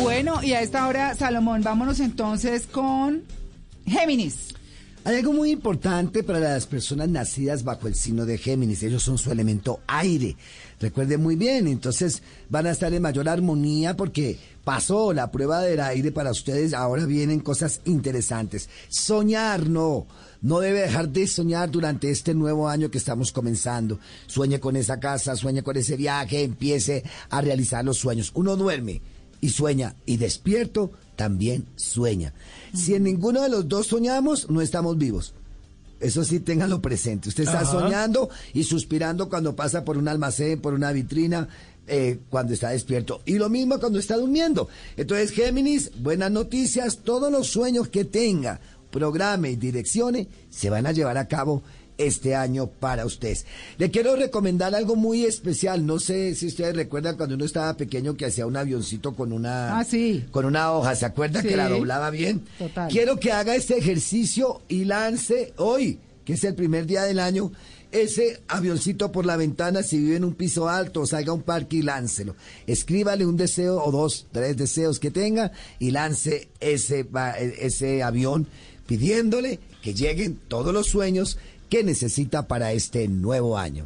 Bueno, y a esta hora, Salomón, vámonos entonces con Géminis. Hay algo muy importante para las personas nacidas bajo el signo de Géminis. Ellos son su elemento aire. Recuerden muy bien, entonces van a estar en mayor armonía porque pasó la prueba del aire para ustedes. Ahora vienen cosas interesantes. Soñar, no. No debe dejar de soñar durante este nuevo año que estamos comenzando. Sueñe con esa casa, sueñe con ese viaje, empiece a realizar los sueños. Uno duerme y sueña y despierto también sueña. Si en ninguno de los dos soñamos, no estamos vivos. Eso sí, ténganlo presente. Usted está soñando y suspirando cuando pasa por un almacén, por una vitrina, eh, cuando está despierto. Y lo mismo cuando está durmiendo. Entonces, Géminis, buenas noticias. Todos los sueños que tenga, programe y direccione, se van a llevar a cabo este año para ustedes. Le quiero recomendar algo muy especial. No sé si ustedes recuerdan cuando uno estaba pequeño que hacía un avioncito con una Ah, sí. con una hoja. ¿Se acuerda Sí. que la doblaba bien? Total. Quiero que haga este ejercicio y lance hoy, que es el primer día del año, ese avioncito por la ventana si vive en un piso alto, salga a un parque y láncelo. Escríbale un deseo o dos, tres deseos que tenga y lance ese, va- ese avión pidiéndole que lleguen todos los sueños que necesita para este nuevo año.